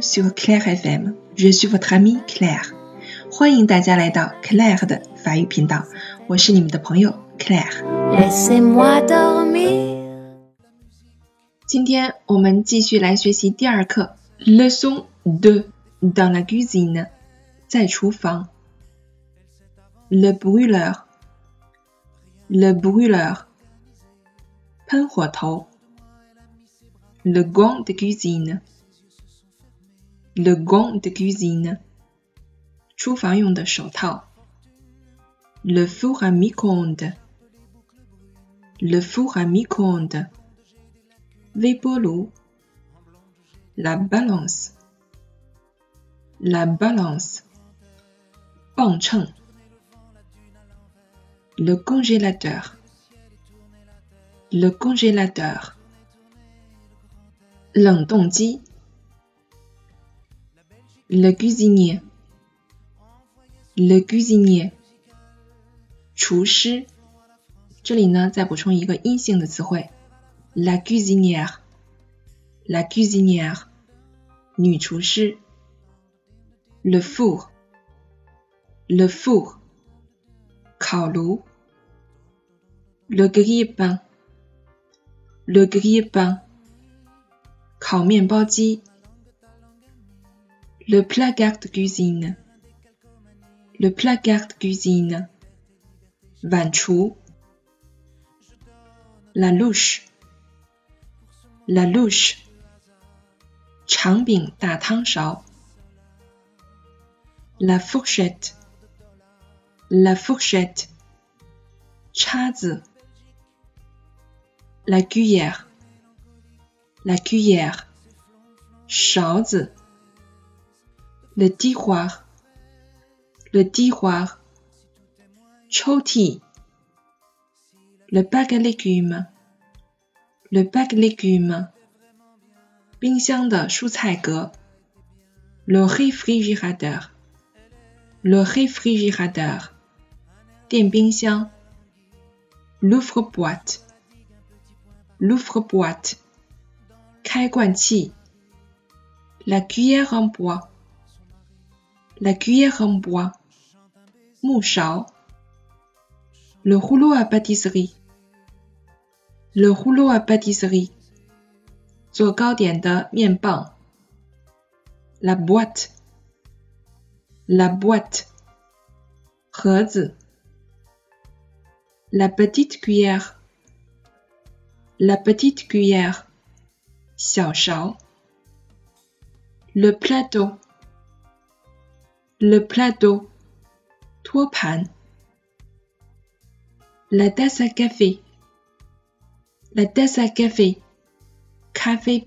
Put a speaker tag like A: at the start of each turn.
A: sur Claire FM. Je suis votre amie Claire. 欢迎大家来到 Claire 的法语频道，我是你们的朋友 Claire。今天我们继续来学习第二课，leçon de dans la cuisine，在厨房。Le brûleur，le brûleur，喷火头。Le gant de cuisine，le gant de cuisine，厨房用的手套。Le four à micro-ondes，le four à micro-ondes。Vépolo. La balance. La balance. Panchang. Le congélateur. Le congélateur. L'entongji. Le cuisinier. Le cuisinier. 厨师，这里呢再补充一个阴性的词汇 la cuisinière, la cuisinière, Le four, le four, 烤炉 Le grille-pain, le grille-pain, Le placard de cuisine. Le placard de cuisine. Vanchou. La louche. La louche. Changbing da tang shao. La fourchette. La fourchette. Chazi. La cuillère. La cuillère. Shaozi 勺子。le tiroir，le tiroir，抽屉。le bac à légumes。Le bac légumes，冰箱的蔬菜格。Le réfrigérateur，le réfrigérateur，电冰箱。L'ouvre-boîte，l'ouvre-boîte，开罐器。La cuillère en bois，la cuillère en bois，木勺。Le rouleau à pâtisserie。Le rouleau à pâtisserie，做糕点的面棒。La boîte，la boîte，盒子。La petite cuillère，la petite cuillère，小勺。Le plateau，le plateau，托盘。La tasse à café。La tasse à café, café